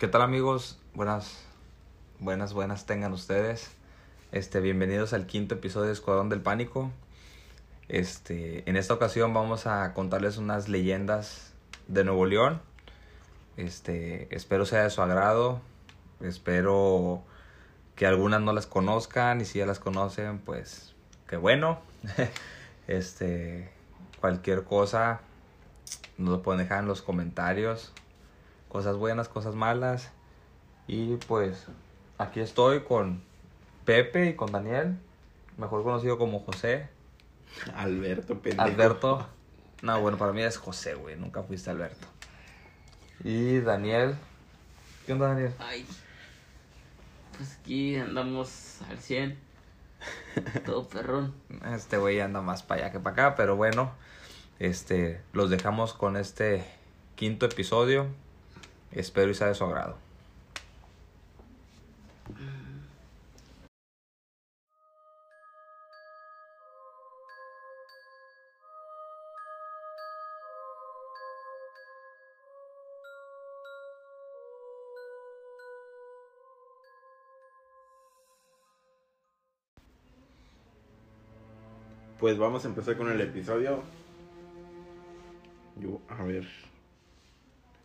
¿Qué tal amigos? Buenas, buenas, buenas tengan ustedes. Este, bienvenidos al quinto episodio de Escuadrón del Pánico. Este, en esta ocasión vamos a contarles unas leyendas de Nuevo León. Este, espero sea de su agrado. Espero que algunas no las conozcan y si ya las conocen, pues qué bueno. este, cualquier cosa nos lo pueden dejar en los comentarios. Cosas buenas, cosas malas. Y pues aquí estoy con Pepe y con Daniel, mejor conocido como José. Alberto, pendejo. Alberto. No, bueno, para mí es José, güey. Nunca fuiste Alberto. Y Daniel. ¿Qué onda, Daniel? Ay, pues aquí andamos al 100. Todo perrón. Este güey anda más para allá que para acá, pero bueno. Este, los dejamos con este quinto episodio. Espero y sea de su agrado. Pues vamos a empezar con el episodio. Yo, a ver.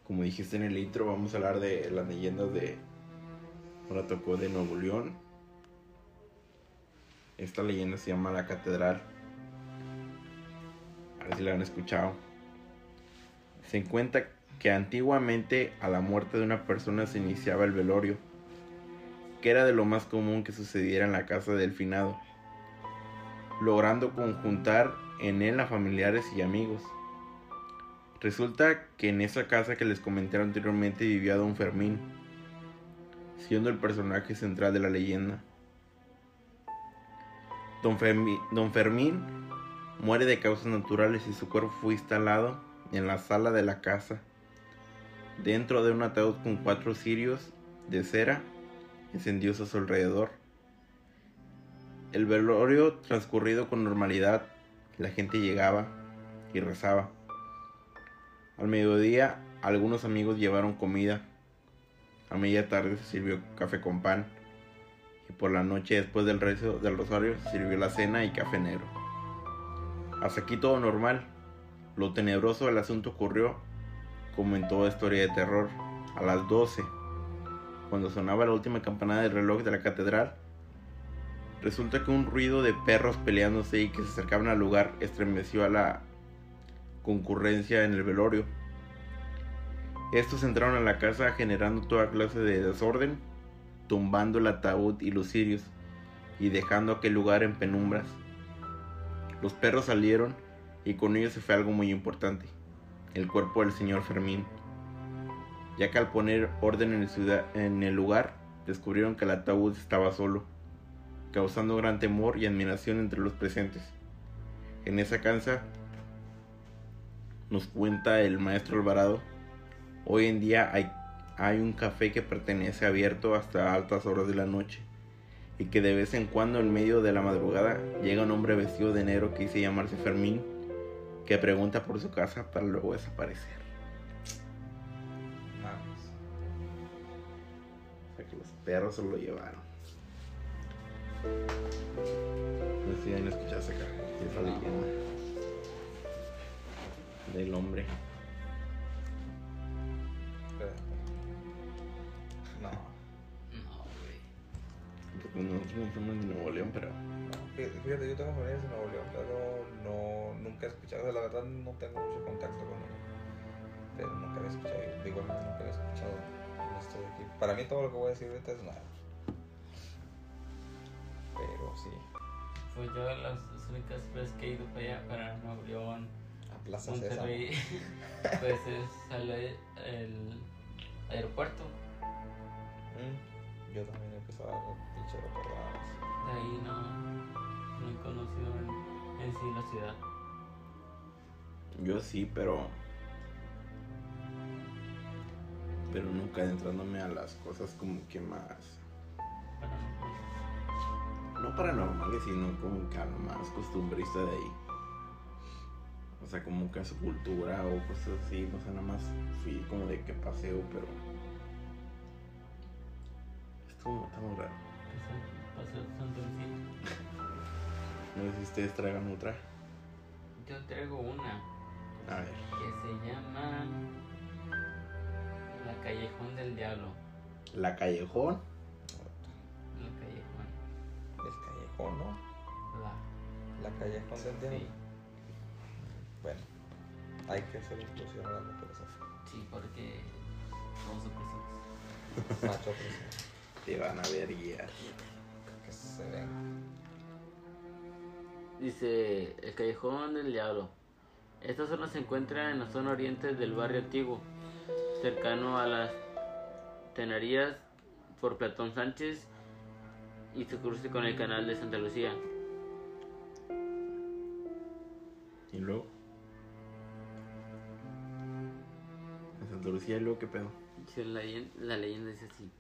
Como dijiste en el intro, vamos a hablar de las leyendas de. Ahora tocó de Nuevo León. Esta leyenda se llama La Catedral. A ver si la han escuchado. Se cuenta que antiguamente a la muerte de una persona se iniciaba el velorio, que era de lo más común que sucediera en la casa del finado logrando conjuntar en él a familiares y amigos. Resulta que en esa casa que les comenté anteriormente vivía Don Fermín, siendo el personaje central de la leyenda. Don, Fermín, Don Fermín muere de causas naturales y su cuerpo fue instalado en la sala de la casa, dentro de un ataúd con cuatro cirios de cera encendidos a su alrededor. El velorio transcurrido con normalidad, la gente llegaba y rezaba. Al mediodía, algunos amigos llevaron comida. A media tarde se sirvió café con pan. Y por la noche, después del rezo del rosario, se sirvió la cena y café negro. Hasta aquí todo normal. Lo tenebroso del asunto ocurrió, como en toda historia de terror, a las 12, cuando sonaba la última campanada del reloj de la catedral Resulta que un ruido de perros peleándose y que se acercaban al lugar estremeció a la concurrencia en el velorio. Estos entraron a la casa generando toda clase de desorden, tumbando el ataúd y los cirios y dejando aquel lugar en penumbras. Los perros salieron y con ellos se fue algo muy importante, el cuerpo del señor Fermín, ya que al poner orden en el, en el lugar descubrieron que el ataúd estaba solo causando gran temor y admiración entre los presentes. En esa casa, nos cuenta el maestro Alvarado, hoy en día hay, hay un café que pertenece abierto hasta altas horas de la noche y que de vez en cuando en medio de la madrugada llega un hombre vestido de negro que dice llamarse Fermín, que pregunta por su casa para luego desaparecer. O sea que los perros se lo llevaron. No sé si escuchaste acá. Esa leyenda del hombre. No. No, güey. Porque nosotros no somos de Nuevo León, pero. Fíjate, yo tengo familiares en Nuevo León, pero no, nunca he escuchado, la verdad no tengo mucho contacto con él. Pero nunca había escuchado, digo, nunca había escuchado esto de aquí. Para mí todo lo que voy a decir ahorita es nada. Pero sí. Pues yo las, las únicas veces que he ido para allá, para Nuevo León, Plaza Monterrey, pues es al el aeropuerto. Mm, Yo también he empezado a pinche recordadas. De ahí no, no he conocido en, en sí la ciudad. Yo sí, pero. Pero nunca adentrándome a las cosas como que más. Para no, No paranormales, sino como que a lo más costumbrista de ahí. O sea, como que a su cultura o cosas así. O sea, nada más fui como de que paseo, pero. Estuvo- Está muy raro. Santo Lucía. No sé si ustedes traigan otra. Yo traigo una A ver. que se llama La Callejón del Diablo. La Callejón. La Callejón. El callejón, ¿no? La. La callejón del diablo. Sí, Bueno, hay que hacer inclusión a las mujeres así. sí, porque somos opresivos. Macho opresivo. Te van a ver guiar. Que se ven. Dice el Callejón del Diablo. Esta zona se encuentra en la zona oriente del barrio antiguo, cercano a las tenerías por Platón Sánchez y se cruce con el canal de Santa Lucía. Y luego. En Santa Lucía, ¿y luego qué pedo? La, leyen- la leyenda dice así.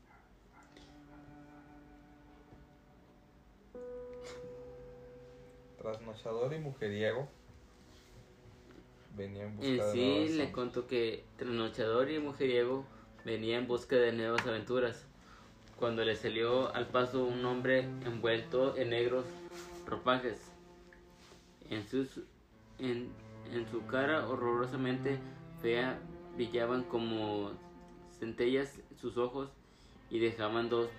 Trasnochador y mujeriego. Venía en busca En de sí le contó que trasnochador y mujeriego venía en busca de nuevas aventuras. Cuando le salió al paso un hombre envuelto en negros ropajes. En, sus, en, en su cara horrorosamente fea brillaban como centellas sus ojos y dejaban dos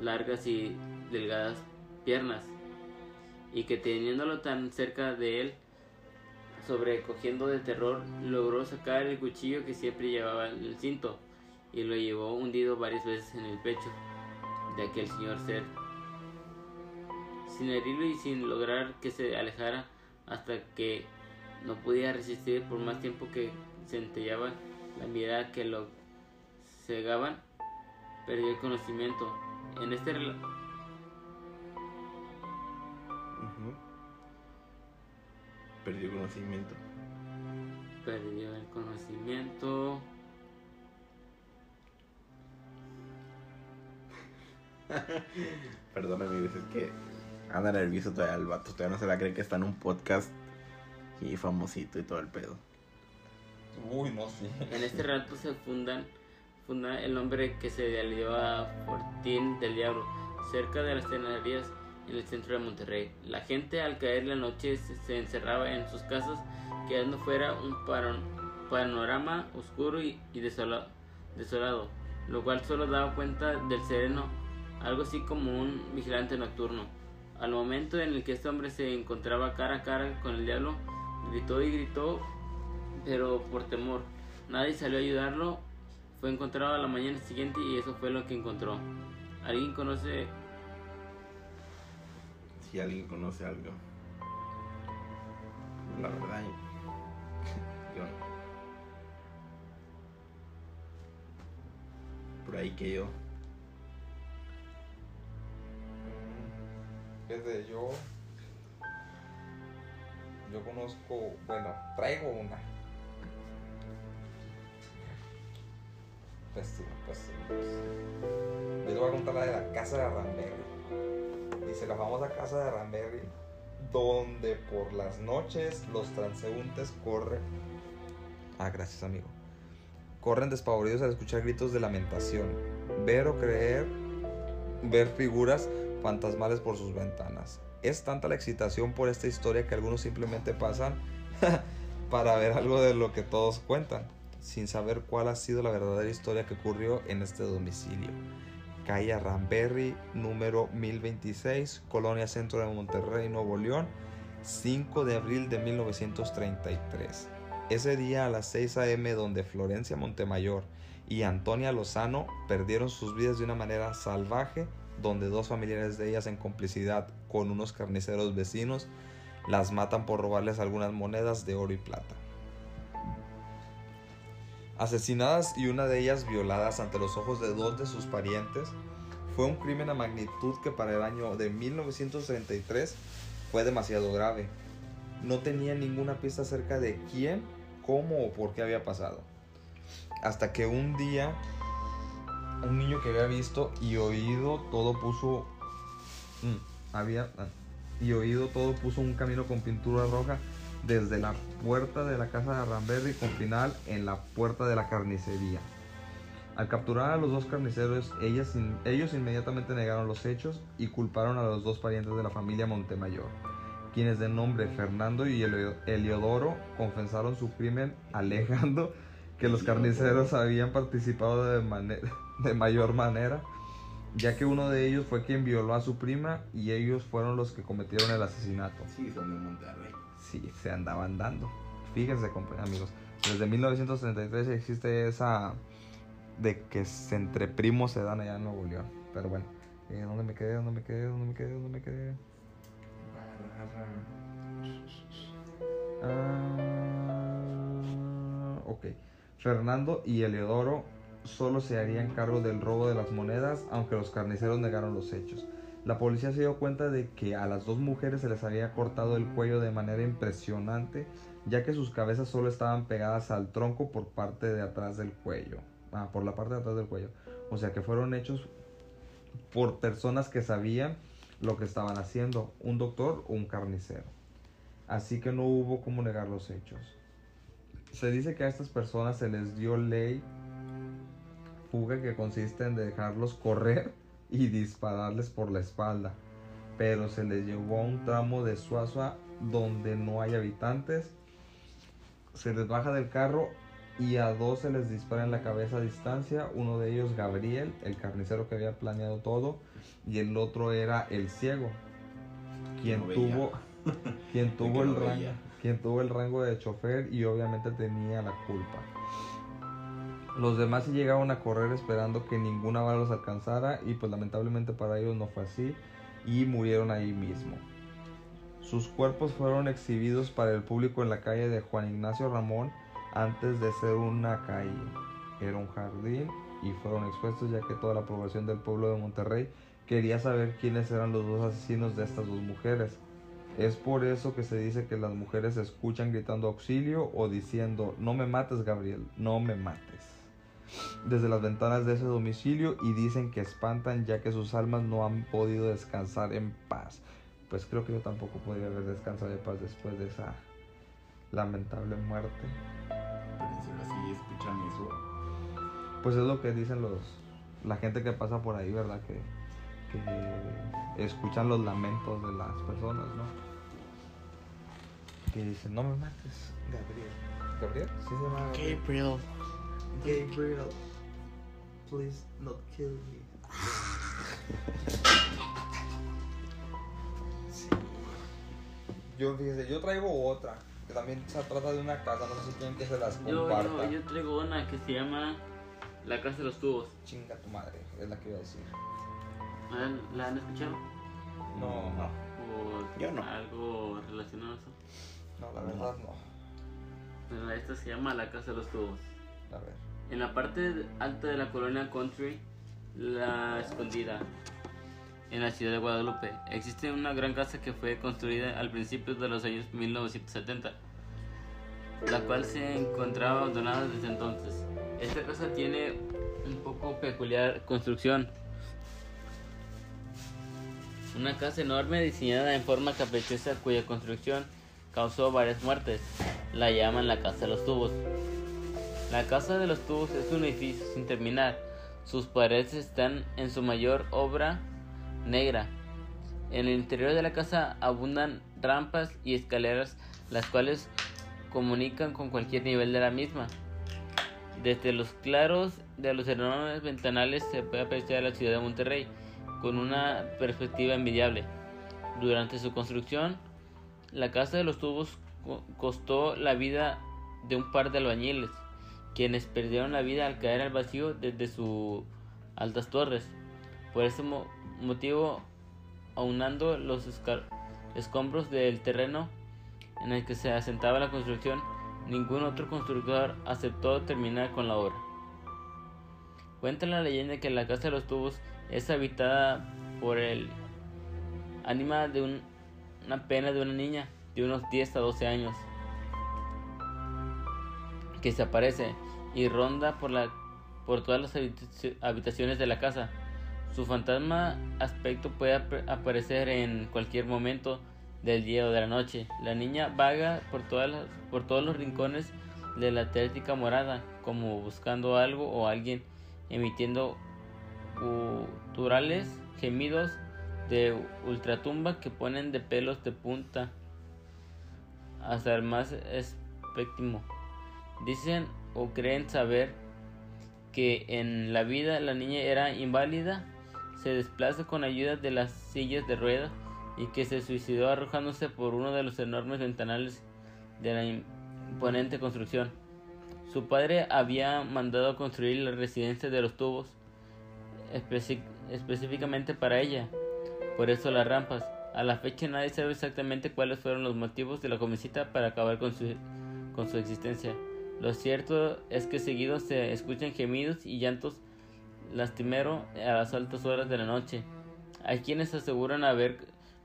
largas y delgadas piernas. Y que teniéndolo tan cerca de él, sobrecogiendo de terror, logró sacar el cuchillo que siempre llevaba en el cinto y lo llevó hundido varias veces en el pecho de aquel señor ser. Sin herirlo y sin lograr que se alejara hasta que no podía resistir por más tiempo que centellaba la mirada que lo cegaban, perdió el conocimiento. En este. Perdió conocimiento. perdió el conocimiento. Perdón, amigos, es que anda nervioso todavía el vato. Todavía no se la cree que está en un podcast y famosito y todo el pedo. Uy, no, sí. En este rato se fundan, funda el nombre que se dio a Fortín del Diablo, cerca de las tenerías en el centro de Monterrey. La gente al caer la noche se, se encerraba en sus casas, quedando fuera un paro- panorama oscuro y, y desola- desolado, lo cual solo daba cuenta del sereno, algo así como un vigilante nocturno. Al momento en el que este hombre se encontraba cara a cara con el diablo, gritó y gritó pero por temor. Nadie salió a ayudarlo. Fue encontrado a la mañana siguiente y eso fue lo que encontró. ¿Alguien conoce? Si alguien conoce algo. La verdad, yo no. Por ahí que yo. Desde yo. Yo conozco. Bueno, traigo una. Pésimo, pésimo, pésimo. Les voy a contar la de la casa de Ramberry. Dice la famosa casa de Ramberry. Donde por las noches los transeúntes corren. Ah, gracias, amigo. Corren despavoridos al escuchar gritos de lamentación. Ver o creer ver figuras fantasmales por sus ventanas. Es tanta la excitación por esta historia que algunos simplemente pasan para ver algo de lo que todos cuentan, sin saber cuál ha sido la verdadera historia que ocurrió en este domicilio. Calle Ramberry, número 1026, Colonia Centro de Monterrey, Nuevo León, 5 de abril de 1933. Ese día a las 6 a.m. donde Florencia Montemayor y Antonia Lozano perdieron sus vidas de una manera salvaje, donde dos familiares de ellas en complicidad con unos carniceros vecinos las matan por robarles algunas monedas de oro y plata. Asesinadas y una de ellas violadas ante los ojos de dos de sus parientes, fue un crimen a magnitud que para el año de 1933 fue demasiado grave. No tenía ninguna pista acerca de quién, cómo o por qué había pasado. Hasta que un día un niño que había visto y oído todo puso mm, había y oído todo puso un camino con pintura roja desde la puerta de la casa de Ramberry con final en la puerta de la carnicería. Al capturar a los dos carniceros, ellas ellos inmediatamente negaron los hechos y culparon a los dos parientes de la familia Montemayor, quienes de nombre Fernando y Heliodoro confesaron su crimen alegando que los carniceros habían participado de mayor manera, ya que uno de ellos fue quien violó a su prima y ellos fueron los que cometieron el asesinato. Sí, son de Monterrey. Sí, se andaban dando. Fíjense, amigos. Desde 1933 existe esa de que entre primos se dan allá en Nuevo León. Pero bueno, eh, ¿dónde me quedé? ¿Dónde me quedé? ¿Dónde me quedé? ¿Dónde me quedé? Ah, ok. Fernando y Eleodoro solo se harían cargo del robo de las monedas, aunque los carniceros negaron los hechos. La policía se dio cuenta de que a las dos mujeres se les había cortado el cuello de manera impresionante, ya que sus cabezas solo estaban pegadas al tronco por parte de atrás del cuello. Ah, por la parte de atrás del cuello. O sea que fueron hechos por personas que sabían lo que estaban haciendo, un doctor o un carnicero. Así que no hubo cómo negar los hechos. Se dice que a estas personas se les dio ley fuga que consiste en dejarlos correr y dispararles por la espalda. Pero se les llevó a un tramo de Suazua donde no hay habitantes. Se les baja del carro y a dos se les dispara en la cabeza a distancia. Uno de ellos Gabriel, el carnicero que había planeado todo, y el otro era el ciego, quien No tuvo, quien tuvo no el rango, quien tuvo el rango de chofer y obviamente tenía la culpa. Los demás sí llegaron a correr esperando que ninguna bala los alcanzara y pues lamentablemente para ellos no fue así y murieron ahí mismo. Sus cuerpos fueron exhibidos para el público en la calle de Juan Ignacio Ramón antes de ser una calle. Era un jardín y fueron expuestos ya que toda la población del pueblo de Monterrey quería saber quiénes eran los dos asesinos de estas dos mujeres. Es por eso que se dice que las mujeres escuchan gritando auxilio o diciendo no me mates Gabriel, no me mates. Desde las ventanas de ese domicilio y dicen que espantan ya que sus almas no han podido descansar en paz. Pues creo que yo tampoco podría haber descansado en paz después de esa lamentable muerte. Pero si así escuchan eso. Pues es lo que dicen los la gente que pasa por ahí, ¿verdad? Que, que escuchan los lamentos de las personas, ¿no? Que dicen, no me mates, Gabriel. ¿Gabriel? Sí se llama Gabriel. Gabriel. Gabriel, please not kill me. Sí. Yo, fíjese, yo traigo otra, que también se trata de una casa, no sé si quieren que se las Yo, comparta. yo, yo traigo una que se llama La Casa de los Tubos. Chinga tu madre, es la que iba a decir. ¿La, la han escuchado? No, no, ¿O Yo no. algo relacionado a eso? no, la verdad no. Bueno, esta se llama La Casa de los Tubos. A ver. En la parte alta de la colonia Country, La Escondida, en la ciudad de Guadalupe, existe una gran casa que fue construida al principio de los años 1970, la cual se encontraba abandonada desde entonces. Esta casa tiene un poco peculiar construcción. Una casa enorme diseñada en forma caprichosa cuya construcción causó varias muertes. La llaman la Casa de los Tubos. La Casa de los Tubos es un edificio sin terminar. Sus paredes están en su mayor obra negra. En el interior de la casa abundan rampas y escaleras, las cuales comunican con cualquier nivel de la misma. Desde los claros de los enormes ventanales se puede apreciar la ciudad de Monterrey con una perspectiva envidiable. Durante su construcción, la Casa de los Tubos co- costó la vida de un par de albañiles, quienes perdieron la vida al caer al vacío desde sus altas torres. Por ese mo- motivo, aunando los escombros del terreno en el que se asentaba la construcción, ningún otro constructor aceptó terminar con la obra. Cuenta la leyenda que la Casa de los Tubos es habitada por el ánima de un- una pena de una niña de unos 10 a 12 años que se aparece y ronda por, la, por todas las habitaci- habitaciones de la casa. Su fantasma aspecto puede ap- aparecer en cualquier momento del día o de la noche. La niña vaga por, todas por todos los rincones de la tétrica morada, como buscando algo o alguien emitiendo guturales gemidos de ultratumba que ponen de pelos de punta hasta el más espectimo. Dicen o creen saber que en la vida la niña era inválida, se desplaza con ayuda de las sillas de ruedas y que se suicidó arrojándose por uno de los enormes ventanales de la imponente construcción. Su padre había mandado construir la residencia de los tubos específicamente para ella, por eso las rampas. A la fecha nadie sabe exactamente cuáles fueron los motivos de la jovencita para acabar con su, con su existencia. Lo cierto es que seguido se escuchan gemidos y llantos lastimero a las altas horas de la noche. Hay quienes aseguran haber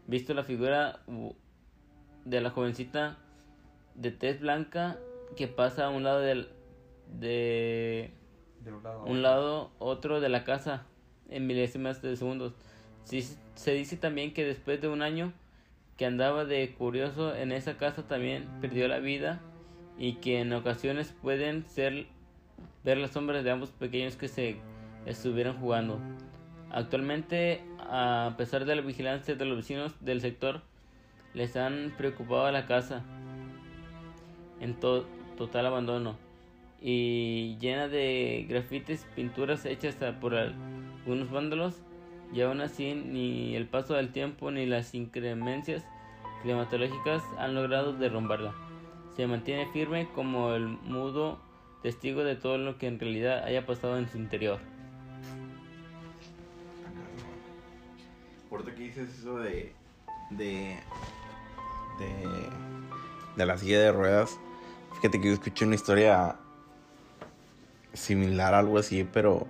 visto la figura de la jovencita de tez blanca que pasa a un lado del de, un, lado. otro de la casa en milésimas de segundos. se dice también que después de un año que andaba de curioso en esa casa también perdió la vida y que en ocasiones pueden ser ver las sombras de ambos pequeños que se estuvieran jugando. Actualmente, a pesar de la vigilancia de los vecinos del sector, les han preocupado a la casa en total abandono y llena de grafites, pinturas hechas por algunos vándalos y aún así ni el paso del tiempo ni las incremencias climatológicas han logrado derrumbarla. Se mantiene firme como el mudo testigo de todo lo que en realidad haya pasado en su interior. Por que dices eso de, de, de, de la silla de ruedas, fíjate que yo escuché una historia similar, algo así, pero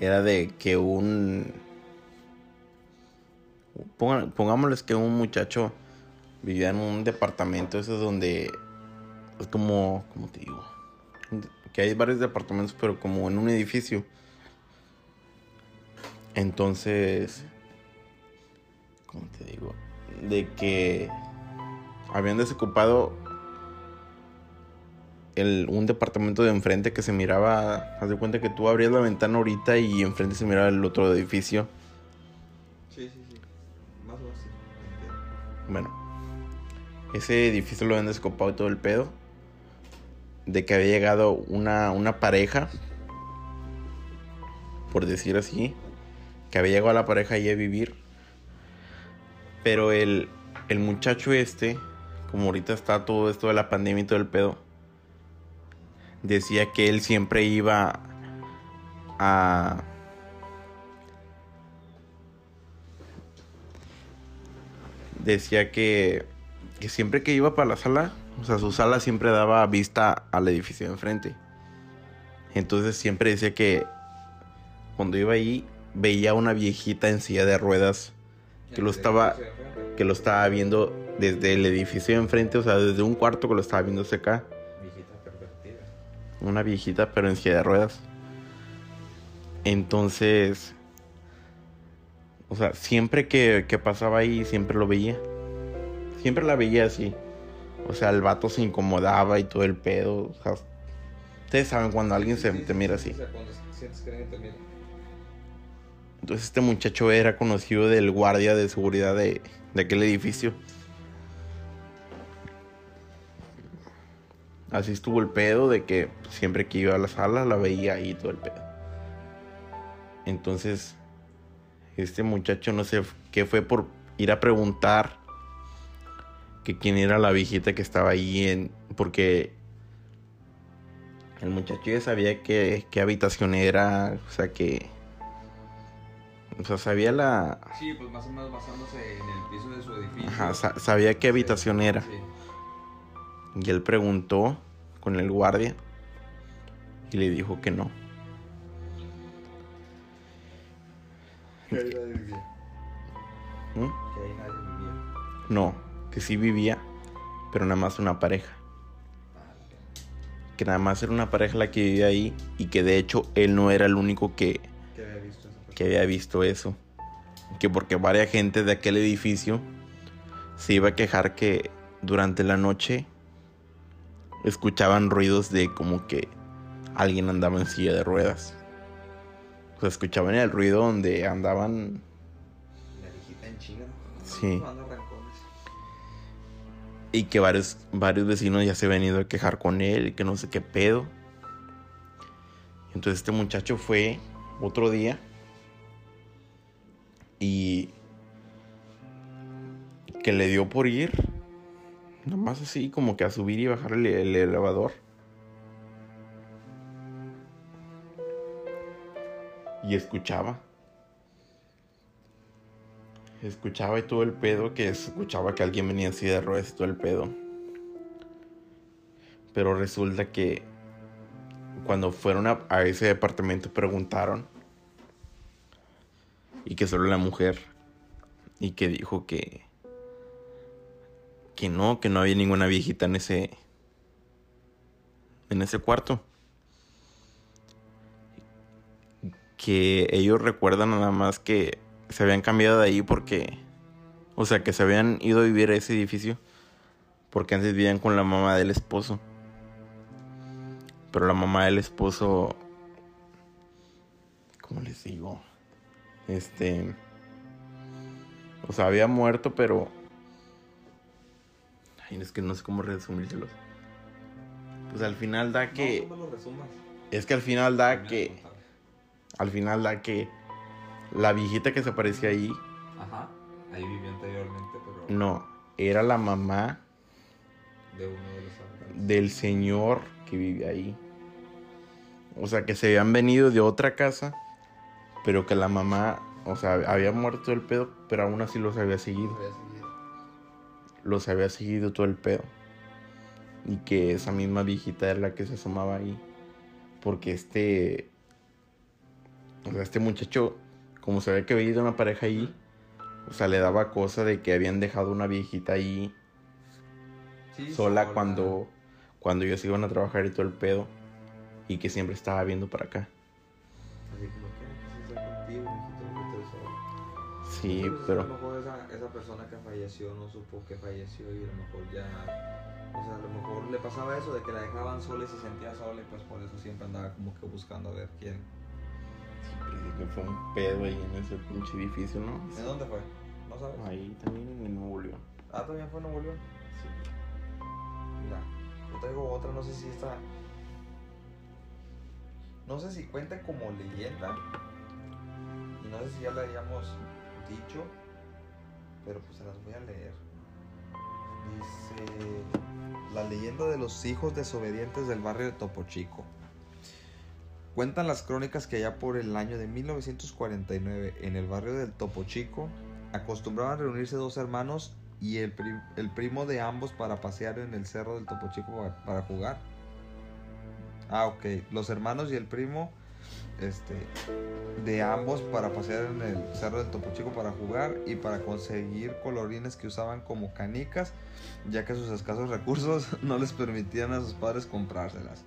era de que un... Pongámosles que un muchacho vivía en un departamento, eso es donde es como, como te digo, que hay varios departamentos, pero como en un edificio. Entonces, como te digo, de que habían desocupado el, un departamento de enfrente que se miraba, haz de cuenta que tú abrías la ventana ahorita y enfrente se miraba el otro edificio. Sí, sí, sí. Más o menos. Bueno, ese edificio lo habían desocupado y todo el pedo de que había llegado una, una pareja, por decir así, que había llegado a la pareja ahí a vivir. Pero el, el muchacho este, como ahorita está todo esto de la pandemia y todo el pedo, decía que él siempre iba a... Decía que, que siempre que iba para la sala, o sea, su sala siempre daba vista al edificio de enfrente. Entonces siempre decía que cuando iba ahí veía una viejita en silla de ruedas que lo estaba que lo estaba viendo desde el edificio de enfrente, o sea, desde un cuarto que lo estaba viendo acá. Viejita pervertida. Una viejita pero en silla de ruedas. Entonces, o sea, siempre que, que pasaba ahí, siempre lo veía. Siempre la veía así. O sea, el vato se incomodaba y todo el pedo. O sea, ustedes saben cuando alguien se te mira así. Entonces este muchacho era conocido del guardia de seguridad de, de aquel edificio. Así estuvo el pedo de que siempre que iba a la sala la veía ahí todo el pedo. Entonces, este muchacho no sé qué fue por ir a preguntar que quién era la viejita que estaba ahí en porque el muchacho ya sabía qué habitación era, o sea que o sea, sabía la Sí, pues más o menos basándose en el piso de su edificio. Ajá, sabía qué habitación era. Y él preguntó con el guardia y le dijo que no. Que ahí nadie vivía. ¿Mm? Que ahí nadie vivía. No que sí vivía, pero nada más una pareja. Que nada más era una pareja la que vivía ahí y que de hecho él no era el único que, que había visto eso. Que porque varias gente de aquel edificio se iba a quejar que durante la noche escuchaban ruidos de como que alguien andaba en silla de ruedas. O sea, escuchaban el ruido donde andaban. La viejita en chinga. Sí. Y que varios, varios vecinos ya se habían ido a quejar con él que no sé qué pedo. Entonces este muchacho fue otro día. Y que le dio por ir. Nomás así como que a subir y bajar el elevador. Y escuchaba. Escuchaba y todo el pedo, que escuchaba que alguien venía así de ruedas y todo el pedo. Pero resulta que cuando fueron a, a ese departamento preguntaron. Y que solo la mujer. Y que dijo que. Que no, que no había ninguna viejita en ese. En ese cuarto. Que ellos recuerdan nada más que se habían cambiado de ahí porque. O sea, que se habían ido a vivir a ese edificio. Porque antes vivían con la mamá del esposo. Pero la mamá del esposo. ¿Cómo les digo? Este. O sea, había muerto, pero. Ay, es que no sé cómo resumírselos. Pues al final da que. No, tú me lo resumas. Es que al final da que. Al final da que. La viejita que se aparecía ahí. Ajá. Ahí vivió anteriormente, pero No. Era la mamá de uno de los del señor que vive ahí. O sea, que se habían venido de otra casa, pero que la mamá, o sea, había muerto el pedo, pero aún así los había seguido. Había seguido. Los había seguido todo el pedo. Y que esa misma viejita era la que se asomaba ahí. Porque este. O sea, este muchacho, como se ve que había ido una pareja ahí, o sea, le daba cosa de que habían dejado una viejita ahí Sí, sola cuando, cuando ellos iban a trabajar y todo el pedo. Y que siempre estaba viendo para acá. Así como que "¿Qué se está contigo, mijito? ¿Por qué te solo?". Sí, Entonces, A pero. lo mejor esa, esa persona que falleció no supo que falleció y a lo mejor ya. O sea, a lo mejor le pasaba eso de que la dejaban sola y se sentía sola y pues por eso siempre andaba como que buscando a ver quién. Que fue un pedo ahí en ese pinche edificio, ¿no? ¿De dónde fue? ¿No sabes? Ahí también en Nuevo León. Ah, también fue en Nuevo León. Mira, yo traigo otra, no sé si esta. No sé si cuenta como leyenda. Y no sé si ya la habíamos dicho. Pero pues se las voy a leer. Dice. La leyenda de los hijos desobedientes del barrio de Topo Chico. Cuentan las crónicas que allá por el año de 1949 en el barrio del Topo Chico acostumbraban reunirse dos hermanos y el, el primo de ambos para pasear en el cerro del Topo Chico para, para jugar. Ah, ok. Los hermanos y el primo este, de ambos para pasear en el cerro del Topo Chico para jugar y para conseguir colorines que usaban como canicas, ya que sus escasos recursos no les permitían a sus padres comprárselas.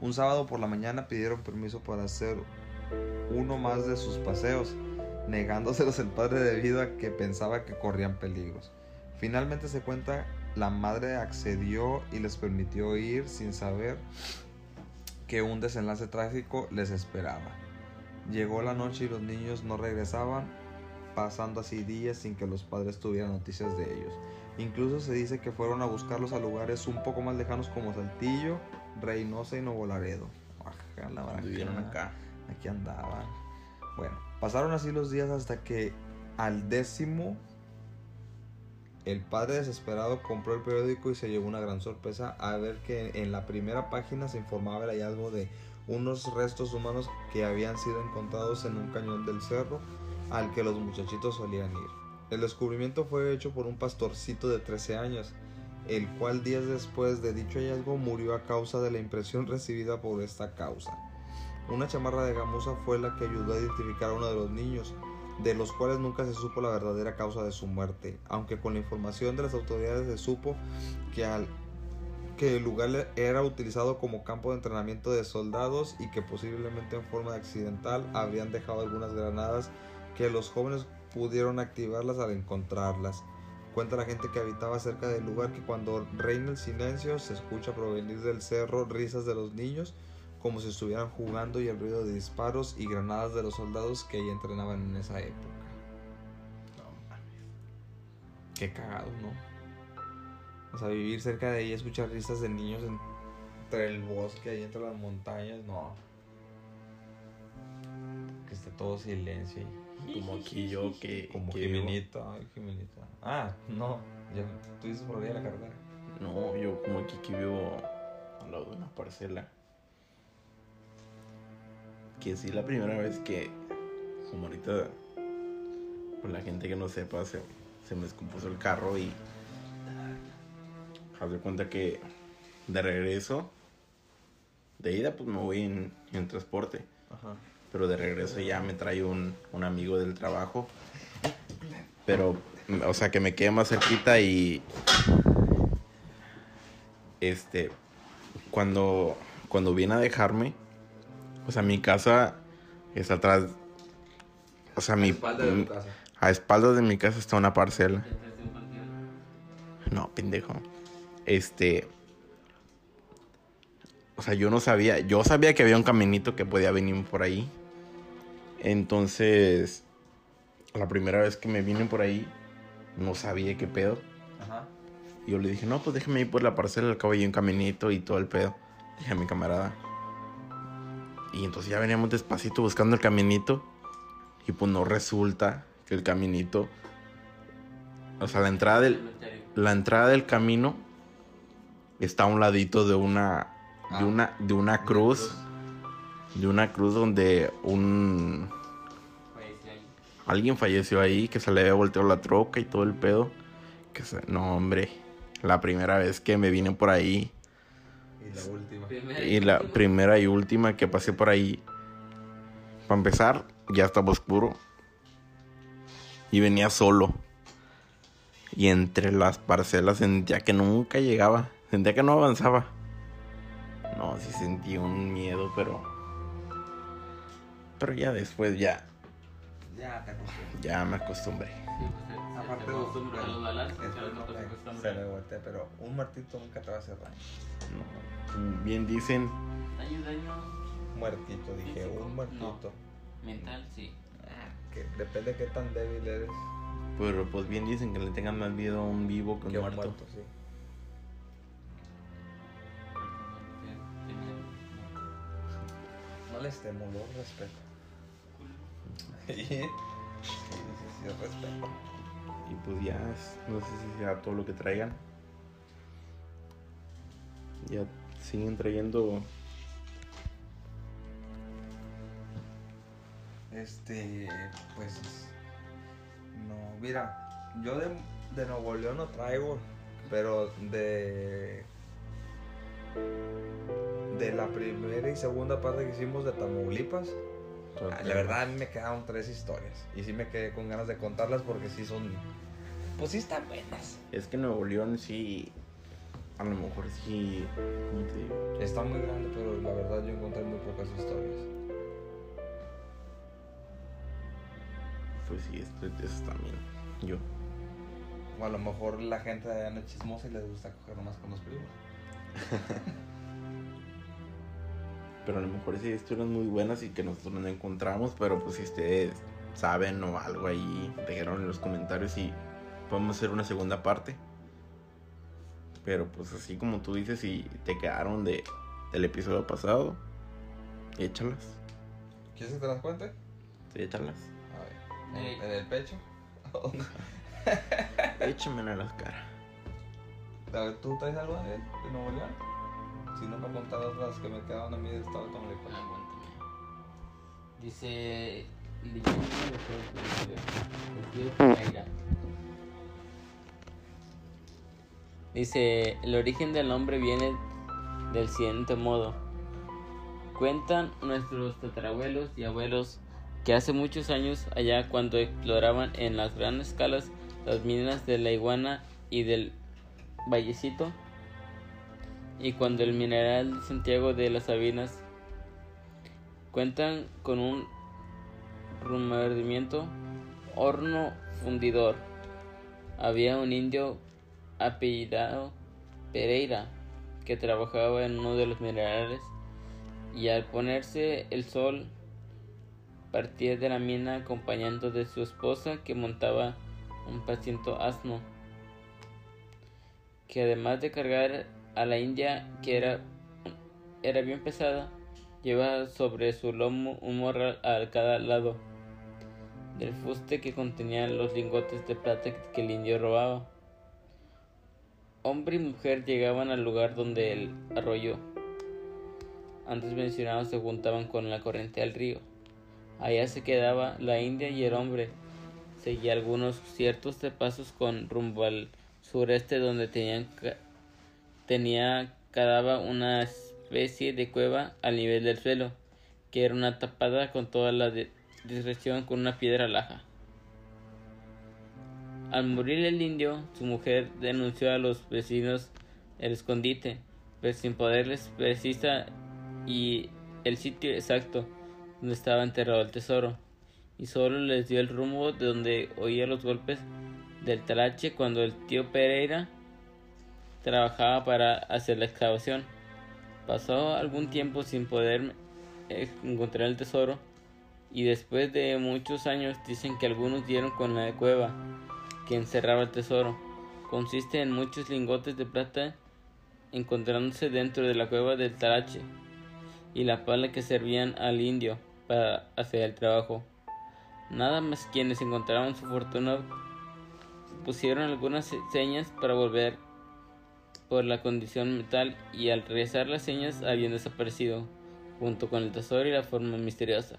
Un sábado por la mañana pidieron permiso para hacer uno más de sus paseos, negándoselos el padre debido a que pensaba que corrían peligros. Finalmente se cuenta, la madre accedió y les permitió ir sin saber que un desenlace trágico les esperaba. Llegó la noche y los niños no regresaban, pasando así días sin que los padres tuvieran noticias de ellos. Incluso se dice que fueron a buscarlos a lugares un poco más lejanos como Saltillo, Reynosa y Nuevo Laredo. Ajá, la acá. Aquí andaban. Bueno, pasaron así los días hasta que al décimo el padre desesperado compró el periódico y se llevó una gran sorpresa al ver que en la primera página se informaba el hallazgo de unos restos humanos que habían sido encontrados en un cañón del cerro al que los muchachitos solían ir. El descubrimiento fue hecho por un pastorcito de 13 años, el cual días después de dicho hallazgo murió a causa de la impresión recibida por esta causa. Una chamarra de gamuza fue la que ayudó a identificar a uno de los niños, de los cuales nunca se supo la verdadera causa de su muerte, aunque con la información de las autoridades se supo que, el lugar era utilizado como campo de entrenamiento de soldados y que posiblemente en forma accidental habrían dejado algunas granadas que los jóvenes pudieron activarlas al encontrarlas. Cuenta la gente que habitaba cerca del lugar que cuando reina el silencio se escucha provenir del cerro risas de los niños como si estuvieran jugando y el ruido de disparos y granadas de los soldados que ahí entrenaban en esa época. No mames. Qué cagado, ¿no? O sea, vivir cerca de ahí, escuchar risas de niños entre el bosque, ahí entre las montañas, no. Esté todo silencio. y- Como aquí yo que. Como que vivo- Jimenita, ay, Jimenita. Ah, no, ya, tú dices por ahí a la carretera. No, yo como aquí que vivo al lado de una parcela. Que sí, la primera vez que, como ahorita, por la gente que no sepa, se, se me descompuso el carro y. Haz de cuenta que de regreso, de ida, pues me voy en, en transporte. Ajá. Pero de regreso ya me trae un, un amigo del trabajo. Pero, o sea, que me quede más cerquita y. Este. Cuando, cuando viene a dejarme, o sea, mi casa está atrás. O sea, mi. casa. A espaldas de mi casa está una parcela. No, pendejo. Este. O sea, yo no sabía. Yo sabía que había un caminito que podía venir por ahí. Entonces. La primera vez que me vine por ahí. No sabía qué pedo. Ajá. Y yo le dije, no, pues déjame ir por la parcela. Al cabo hay un caminito y todo el pedo. Dije a mi camarada. Y entonces ya veníamos despacito buscando el caminito. Y pues no resulta que el caminito. O sea, la entrada del la entrada del camino está a un ladito de una Ah. de una de una cruz de una cruz donde un Falleció ahí. alguien falleció ahí que se le había volteado la troca y todo el pedo que se- no hombre la primera vez que me vine por ahí Y la última. Primera y la última. primera y última que pasé por ahí para empezar ya estaba oscuro y venía solo y entre las parcelas sentía que nunca llegaba sentía que no avanzaba no sí sentí un miedo pero pero ya después ya Ya te acostumbré. ya me acostumbré Sí, pues, se- se- Aparte se de acostumbra a los balazos, se se Se le voltea, pero un martito nunca te va a hacer daño. no, bien dicen Daño, daño Muertito, dije, Físico, un muertito. mental, sí. Ah, Que depende de qué tan débil eres. pero pues bien dicen que le tengan más miedo a un vivo que un Que un muerto muerto, sí. No les temo, lo respeto. Sí, respeto. Y pues ya, no sé si sea todo lo que traigan. Ya siguen trayendo. Este, pues. No, mira, yo de, de Nuevo León no traigo, pero de. De la primera y segunda parte que hicimos de Tamaulipas, ah, la verdad a mí me quedaron tres historias. Y sí me quedé con ganas de contarlas porque sí son. Pues sí están buenas. Es que Nuevo León sí. A lo mejor sí. ¿Cómo te digo? Está muy grande, pero la verdad yo encontré muy pocas historias. Pues sí, esto, eso también. Yo. O a lo mejor la gente de allá no es chismosa y les gusta coger nomás con los primos. Pero a lo mejor sí historias muy buenas y que nosotros no encontramos. Pero pues si ustedes saben o algo ahí, dejaron en los comentarios y podemos hacer una segunda parte. Pero pues así como tú dices, si te quedaron de, del episodio pasado, échalas. ¿Quieres que te las cuente? Sí, échalas. A ver, ¿en, en el pecho? Échamela a las caras. A ver, ¿tú traes algo de, de Nuevo León? Si no me contabas las que me quedaban a mí de estado de Tamaulipas. Aguántame. Dice. Dice, el origen del nombre viene del siguiente modo. Cuentan nuestros tatarabuelos y abuelos que hace muchos años allá cuando exploraban en las grandes escalas las minas de la iguana y del vallecito y cuando el mineral de Santiago de las Sabinas cuentan con un remordimiento horno fundidor. Había un indio apellidado Pereira que trabajaba en uno de los minerales y al ponerse el sol partía de la mina acompañando de su esposa que montaba un paciento asno que además de cargar a la india que era, era bien pesada llevaba sobre su lomo un morral a cada lado del fuste que contenía los lingotes de plata que el indio robaba. Hombre y mujer llegaban al lugar donde el arroyo antes mencionado se juntaban con la corriente del río. Allá se quedaba la india y el hombre. Seguía algunos ciertos pasos con rumbo al sureste donde tenían tenía cada una especie de cueva al nivel del suelo, que era una tapada con toda la discreción con una piedra laja. Al morir el indio, su mujer denunció a los vecinos el escondite, pero sin poderles precisar y el sitio exacto donde estaba enterrado el tesoro, y solo les dio el rumbo de donde oía los golpes del talache cuando el tío Pereira trabajaba para hacer la excavación. Pasó algún tiempo sin poder encontrar el tesoro y después de muchos años dicen que algunos dieron con la cueva que encerraba el tesoro. Consiste en muchos lingotes de plata encontrándose dentro de la cueva del Tarache y la pala que servían al indio para hacer el trabajo. Nada más quienes encontraban su fortuna pusieron algunas señas para volver por la condición metal y al regresar las señas habían desaparecido junto con el tesoro y la forma misteriosa.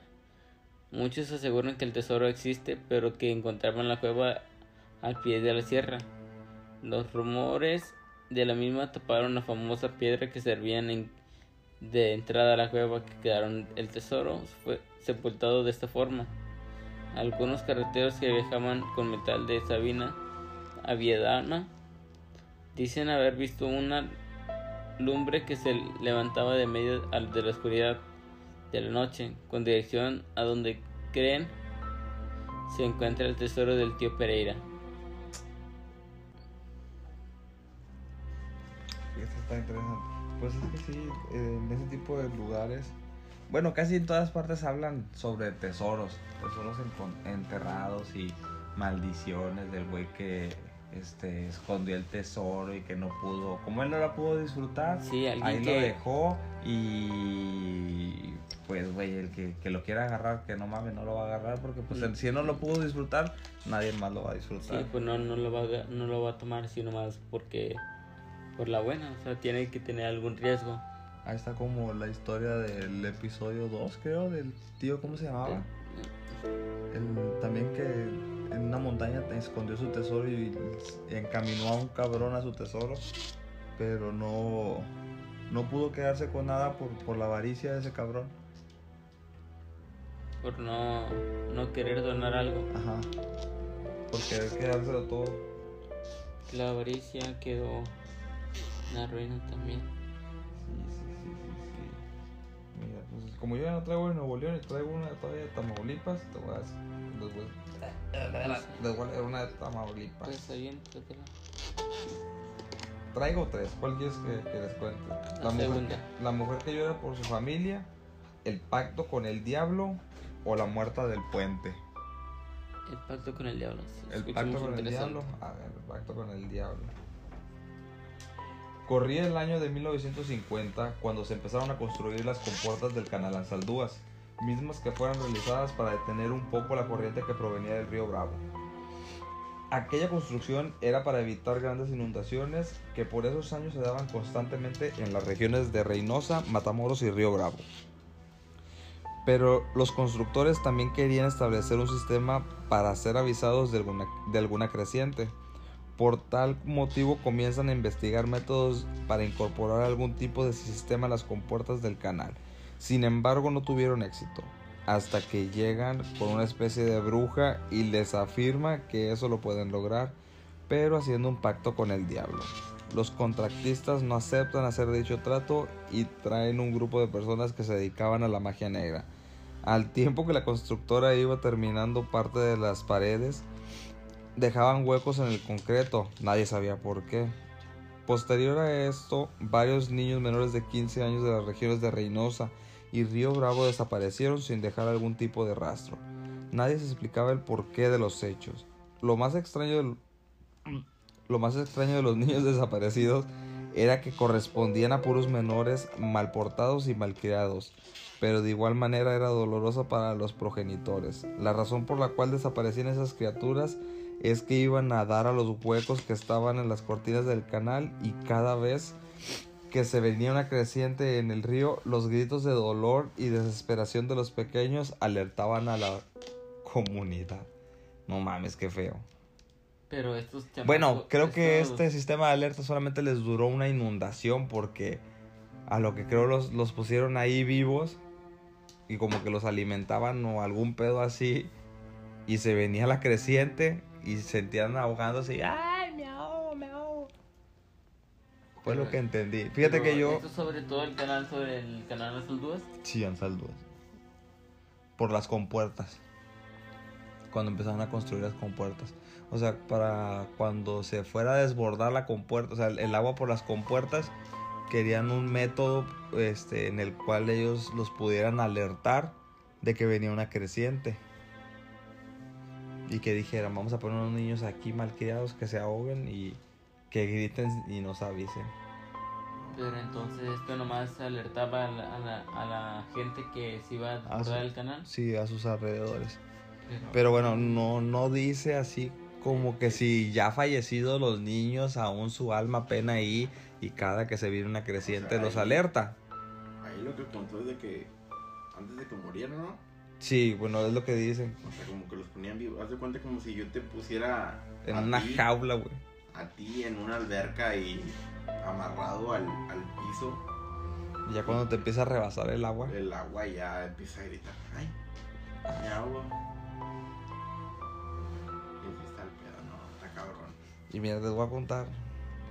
Muchos aseguran que el tesoro existe pero que encontraban la cueva al pie de la sierra. Los rumores de la misma taparon la famosa piedra que servían en de entrada a la cueva que quedaron el tesoro fue sepultado de esta forma. Algunos carreteros que viajaban con metal de Sabina a Viedana dicen haber visto una lumbre que se levantaba de medio de la oscuridad de la noche con dirección a donde creen se encuentra el tesoro del tío Pereira. está interesante. Pues es que sí, en ese tipo de lugares. Bueno, casi en todas partes hablan sobre tesoros, tesoros enterrados y maldiciones del güey que este escondió el tesoro y que no pudo, como él no la pudo disfrutar, ahí lo dejó y pues güey, el que, lo quiera agarrar, que no mames, no lo va a agarrar porque pues mm. si no lo pudo disfrutar, nadie más lo va a disfrutar. Sí, pues no, no, lo, va a, no lo va a tomar sino más porque por la buena, o sea, tiene que tener algún riesgo. Ahí está como la historia del episodio 2, creo, del tío, ¿cómo se llamaba? El, también que en una montaña escondió su tesoro y encaminó a un cabrón a su tesoro, pero no, no pudo quedarse con nada por, por la avaricia de ese cabrón. Por no, no querer donar algo. Ajá. Por querer quedárselo todo. La avaricia quedó la ruina también. Como yo ya no traigo de Nuevo León y traigo una todavía de Tamaulipas, te voy a decir. Les voy a, les una de Tamaulipas. Pues bien, Traigo tres. ¿Cuál quieres que, que les cuente? La, mujer que, la mujer que llora por su familia, el pacto con el diablo o la muerta del puente. El pacto con el diablo. el pacto con el diablo. A ver, el pacto con el diablo. Corría el año de 1950 cuando se empezaron a construir las compuertas del canal Ansaldúas, mismas que fueron realizadas para detener un poco la corriente que provenía del río Bravo. Aquella construcción era para evitar grandes inundaciones que por esos años se daban constantemente en las regiones de Reynosa, Matamoros y Río Bravo. Pero los constructores también querían establecer un sistema para ser avisados de alguna, de alguna creciente por tal motivo comienzan a investigar métodos para incorporar algún tipo de sistema a las compuertas del canal. Sin embargo, no tuvieron éxito, hasta que llegan con una especie de bruja y les afirma que eso lo pueden lograr, pero haciendo un pacto con el diablo. Los contractistas no aceptan hacer dicho trato y traen un grupo de personas que se dedicaban a la magia negra. Al tiempo que la constructora iba terminando parte de las paredes, dejaban huecos en el concreto, nadie sabía por qué. Posterior a esto, varios niños menores de 15 años de las regiones de Reynosa y Río Bravo desaparecieron sin dejar algún tipo de rastro. Nadie se explicaba el porqué de los hechos. Lo más extraño lo más extraño de los niños desaparecidos era que correspondían a puros menores mal portados y malcriados, pero de igual manera era doloroso para los progenitores. La razón por la cual desaparecían esas criaturas es que iban a dar a los huecos que estaban en las cortinas del canal y cada vez que se venía una creciente en el río, los gritos de dolor y desesperación de los pequeños alertaban a la comunidad. No mames, qué feo. Pero estos chamacos- Bueno, creo que estos- este sistema de alerta solamente les duró una inundación porque a lo que creo los, los pusieron ahí vivos y como que los alimentaban o algún pedo así y se venía la creciente y se sentían ahogándose y ¡ay, me ahogo, me ahogo! Fue lo que entendí. Fíjate que yo... Esto sobre todo el canal, sobre el canal 2. Sí, han saldos. Por las compuertas. Cuando empezaron a construir las compuertas. O sea, para cuando se fuera a desbordar la compuerta, o sea, el, el agua por las compuertas, querían un método este, en el cual ellos los pudieran alertar de que venía una creciente. Y que dijeran, vamos a poner unos niños aquí malcriados que se ahoguen y que griten y nos avisen. Pero entonces esto nomás alertaba a la, a la, a la gente que se iba a sí. el canal. Sí, a sus alrededores. Pero, Pero bueno, no, no dice así como que si ya fallecidos los niños, aún su alma pena ahí y cada que se viene una creciente O sea, los ahí- alerta. Ahí lo que contó es de que antes de que murieran, ¿no? Sí, bueno, es lo que dicen. O sea, como que los ponían vivos. Haz de cuenta como si yo te pusiera En a una ti- jaula, güey. a ti en una alberca y amarrado al, al piso, Y Ya cuando te empieza a rebasar el agua. el agua ya empieza a gritar, ay, me ahogo. Y está el pedo, no, está cabrón. Y mira, les voy a contar.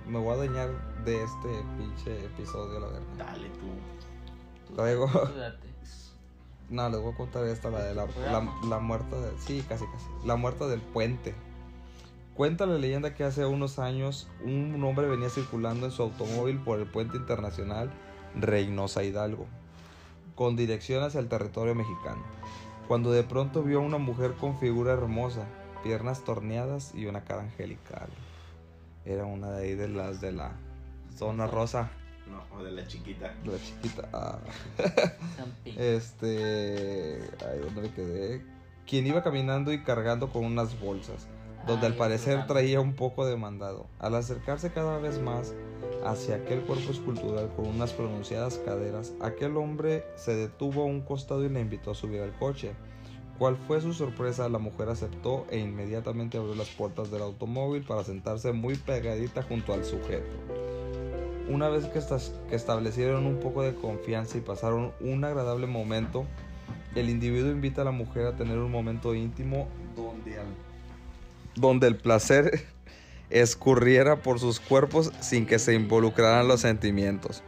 Me voy a dañar de este pinche episodio, la verdad. Dale tú. Luego, tú date. No, les voy a contar esta, la de la, la, la muerta de... Sí, casi, casi. La muerta del puente. Cuenta la leyenda que hace unos años un hombre venía circulando en su automóvil por el puente internacional Reynosa Hidalgo, con dirección hacia el territorio mexicano, cuando de pronto vio a una mujer con figura hermosa, piernas torneadas y una cara angelical. Era una de ahí de las de la zona rosa, No, o de la chiquita. de la chiquita. Ah. Este. Ay, ¿dónde me quedé? Quien iba caminando y cargando con unas bolsas, donde al parecer traía un poco de mandado. Al acercarse cada vez más hacia aquel cuerpo escultural con unas pronunciadas caderas, aquel hombre se detuvo a un costado y le invitó a subir al coche. ¿Cuál fue su sorpresa? La mujer aceptó e inmediatamente abrió las puertas del automóvil para sentarse muy pegadita junto al sujeto. Una vez que, estas- que establecieron un poco de confianza y pasaron un agradable momento, el individuo invita a la mujer a tener un momento íntimo donde, donde el placer escurriera por sus cuerpos sin que se involucraran los sentimientos.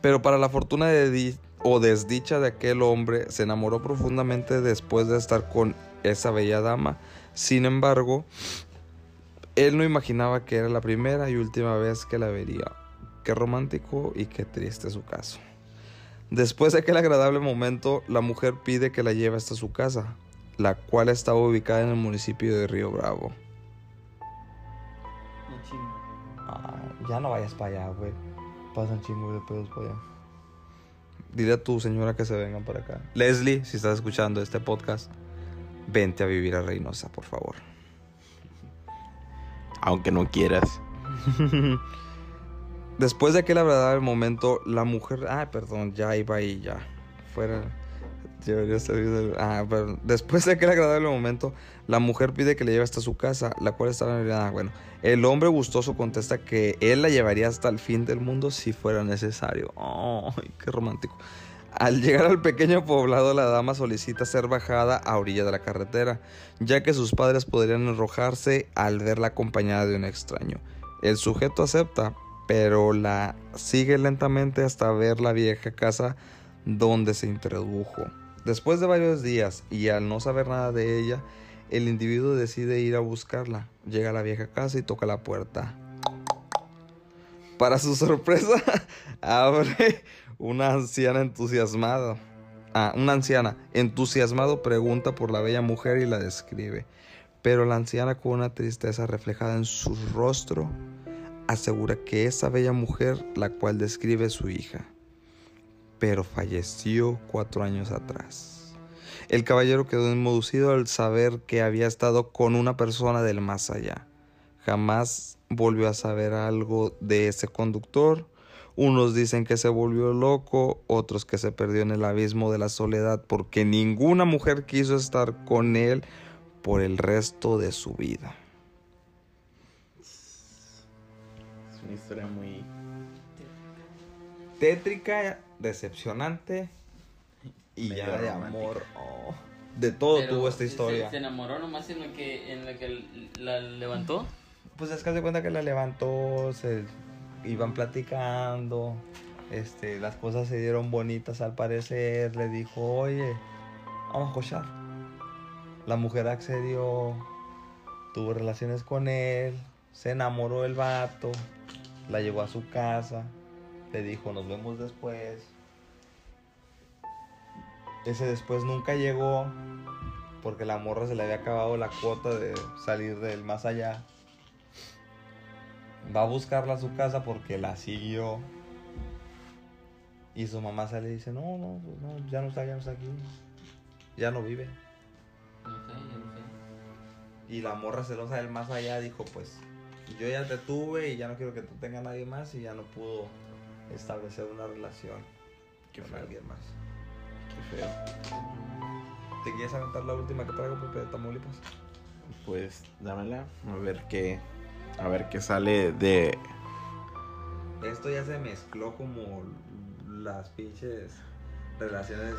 Pero para la fortuna de o desdicha de aquel hombre, se enamoró profundamente después de estar con esa bella dama. Sin embargo, él no imaginaba que era la primera y última vez que la vería. Qué romántico y qué triste su caso. Después de aquel agradable momento, la mujer pide que la lleve hasta su casa, la cual estaba ubicada en el municipio de Río Bravo. Chingo. Ah, ya no vayas para allá, güey. Pasan chingos de pedos para allá. Dile a tu señora que se vengan para acá. Leslie, si estás escuchando este podcast, vente a vivir a Reynosa, por favor. Aunque no quieras. Después de aquel agradable momento, la mujer. Ah, perdón, ya iba ahí, ya. Fuera. Ah, perdón. Después de aquel agradable momento, la mujer pide que le lleve hasta su casa, la cual estaba en ah, bueno. El hombre gustoso contesta que él la llevaría hasta el fin del mundo si fuera necesario. ¡Ay, qué romántico! Al llegar al pequeño poblado, la dama solicita ser bajada a orilla de la carretera, ya que sus padres podrían enrojarse al verla acompañada de un extraño. El sujeto acepta, pero la sigue lentamente hasta ver la vieja casa donde se introdujo. Después de varios días y al no saber nada de ella, el individuo decide ir a buscarla. Llega a la vieja casa y toca la puerta. Para su sorpresa, abre una anciana entusiasmada. Ah, una anciana entusiasmado pregunta por la bella mujer y la describe. Pero la anciana con una tristeza reflejada en su rostro asegura que esa bella mujer, la cual describe su hija, pero falleció cuatro años atrás. El caballero quedó inmoducido al saber que había estado con una persona del más allá. Jamás volvió a saber algo de ese conductor. Unos dicen que se volvió loco, otros que se perdió en el abismo de la soledad porque ninguna mujer quiso estar con él por el resto de su vida. Es una historia muy. Tétrica, decepcionante y Medio ya de romántica. amor. oh. De todo Pero tuvo esta se- historia. Se, enamoró nomás en lo que, en lo que la levantó. Pues es que hace cuenta que la levantó, se iban platicando, este, las cosas se dieron bonitas al parecer, le dijo, oye, vamos a cochar. La mujer accedió, tuvo relaciones con él, se enamoró del vato, la llevó a su casa, le dijo, nos vemos después. Ese después nunca llegó porque la morra se le había acabado la cuota de salir del más allá va a buscarla a su casa porque la siguió. Y su mamá sale y dice, no, no, no, ya no está, ya no está aquí. Ya no vive. No sé, yo no sé. Y la morra celosa del más allá dijo, pues, yo ya te tuve y ya no quiero que tú tengas nadie más y ya no pudo establecer una relación Qué con feo. alguien más. Qué feo. ¿Te quieres aventar la última que traigo, Pepe, de Tamaulipas? Pues dámela. A ver qué. A ver qué sale de. Esto ya se mezcló como las pinches relaciones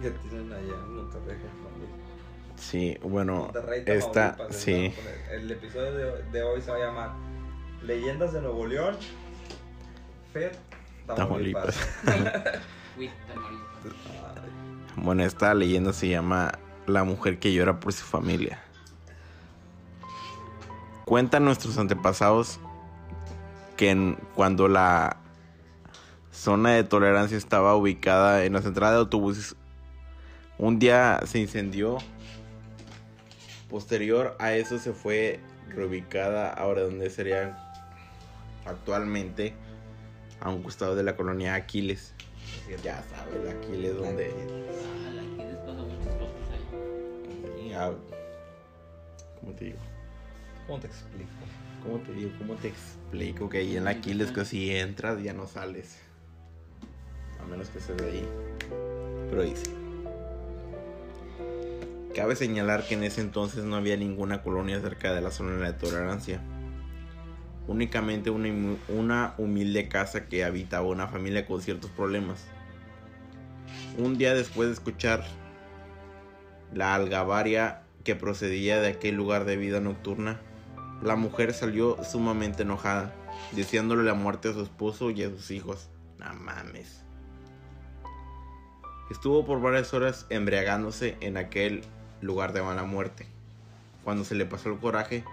que tienen allá en Monterrey con Tamaulipas. Sí, bueno. Monterrey, Esta. Sí. El episodio de, de hoy se va a llamar Leyendas de Nuevo León, Fed, Tamaulipas. Tamaulipas. Bueno, esta leyenda se llama La mujer que llora por su familia. Cuentan nuestros antepasados que en- cuando la zona de tolerancia estaba ubicada en la central de autobuses, un día se incendió. Posterior a eso se fue reubicada ahora donde sería actualmente a un costado de la colonia Aquiles. Ya sabes, Aquiles donde... Ah, aquí les pasa muchas cosas ahí. Ah, ¿Cómo te digo? ¿Cómo te explico? ¿Cómo te digo? ¿Cómo te explico que ahí en la Aquiles que si entras ya no sales? A menos que de ahí. Pero dice. Cabe señalar que en ese entonces no había ninguna colonia cerca de la zona de tolerancia. Únicamente una, una humilde casa que habitaba una familia con ciertos problemas. Un día después de escuchar la algabaria que procedía de aquel lugar de vida nocturna, la mujer salió sumamente enojada, deseándole la muerte a su esposo y a sus hijos. No mames. Estuvo por varias horas embriagándose en aquel lugar de mala muerte. Cuando se le pasó el coraje,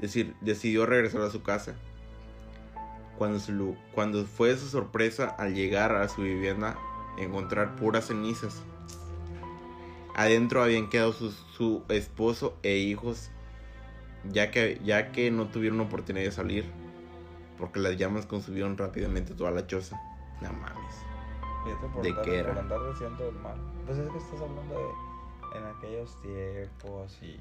decir, decidió regresar a su casa. Cuando, su fue su sorpresa al llegar a su vivienda, encontrar puras cenizas. Adentro habían quedado su esposo e hijos ya que, ya que no tuvieron oportunidad de salir, porque las llamas consumieron rápidamente toda la choza. No mames. Fíjate por ¿De andar, qué era? Por andar el mal. Pues es que estás hablando de en aquellos tiempos y...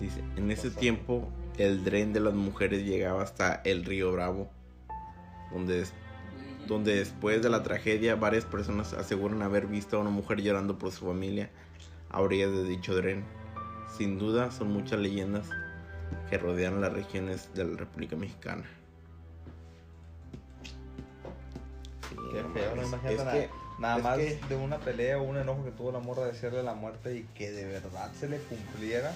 Dice, en ese tiempo el dren de las mujeres llegaba hasta el río Bravo, donde, des- donde después de la tragedia varias personas aseguran haber visto a una mujer llorando por su familia a orillas de dicho dren. Sin duda son muchas leyendas que rodean las regiones de la República Mexicana. Sí, Qué no feo, no Es nada, que- nada es más que- de una pelea o un enojo que tuvo la morra de hacerle la muerte y que de verdad se le cumpliera.